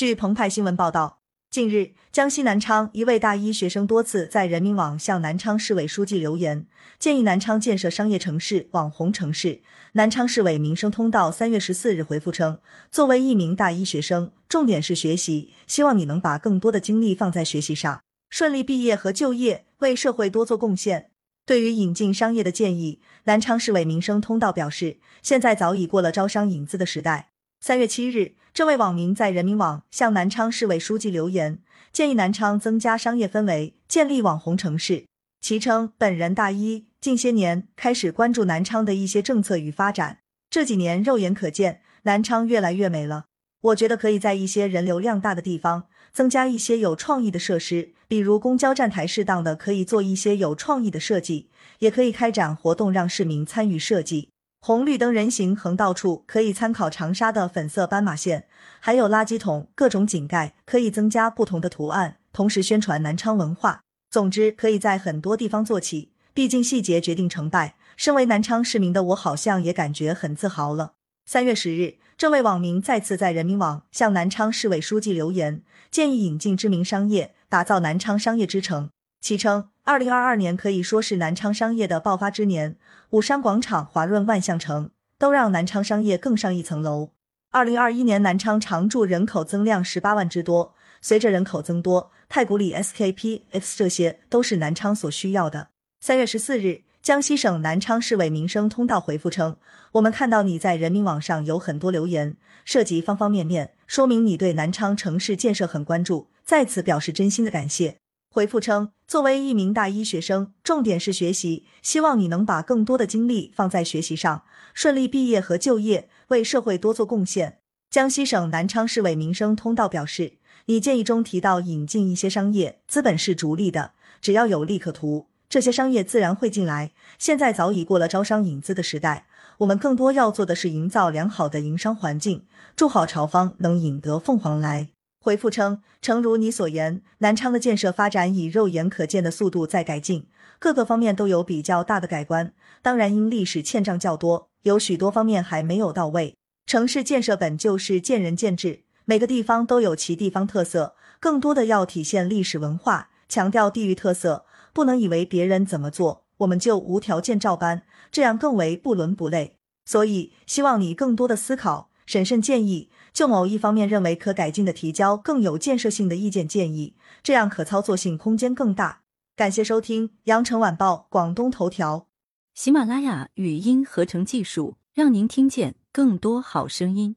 据澎湃新闻报道，近日，江西南昌一位大一学生多次在人民网向南昌市委书记留言，建议南昌建设商业城市、网红城市。南昌市委民生通道三月十四日回复称，作为一名大一学生，重点是学习，希望你能把更多的精力放在学习上，顺利毕业和就业，为社会多做贡献。对于引进商业的建议，南昌市委民生通道表示，现在早已过了招商引资的时代。三月七日，这位网民在人民网向南昌市委书记留言，建议南昌增加商业氛围，建立网红城市。其称，本人大一，近些年开始关注南昌的一些政策与发展，这几年肉眼可见，南昌越来越美了。我觉得可以在一些人流量大的地方增加一些有创意的设施，比如公交站台，适当的可以做一些有创意的设计，也可以开展活动，让市民参与设计。红绿灯、人行横道处可以参考长沙的粉色斑马线，还有垃圾桶、各种井盖，可以增加不同的图案，同时宣传南昌文化。总之，可以在很多地方做起，毕竟细节决定成败。身为南昌市民的我，好像也感觉很自豪了。三月十日，这位网民再次在人民网向南昌市委书记留言，建议引进知名商业，打造南昌商业之城。其称，二零二二年可以说是南昌商业的爆发之年，武山广场、华润万象城都让南昌商业更上一层楼。二零二一年，南昌常住人口增量十八万之多，随着人口增多，太古里、SKP、X 这些都是南昌所需要的。三月十四日，江西省南昌市委民生通道回复称，我们看到你在人民网上有很多留言，涉及方方面面，说明你对南昌城市建设很关注，在此表示真心的感谢。回复称，作为一名大一学生，重点是学习，希望你能把更多的精力放在学习上，顺利毕业和就业，为社会多做贡献。江西省南昌市委民生通道表示，你建议中提到引进一些商业，资本是逐利的，只要有利可图，这些商业自然会进来。现在早已过了招商引资的时代，我们更多要做的是营造良好的营商环境，筑好巢方，能引得凤凰来。回复称，诚如你所言，南昌的建设发展以肉眼可见的速度在改进，各个方面都有比较大的改观。当然，因历史欠账较多，有许多方面还没有到位。城市建设本就是见仁见智，每个地方都有其地方特色，更多的要体现历史文化，强调地域特色，不能以为别人怎么做，我们就无条件照搬，这样更为不伦不类。所以，希望你更多的思考，审慎建议。就某一方面认为可改进的，提交更有建设性的意见建议，这样可操作性空间更大。感谢收听羊城晚报广东头条，喜马拉雅语音合成技术，让您听见更多好声音。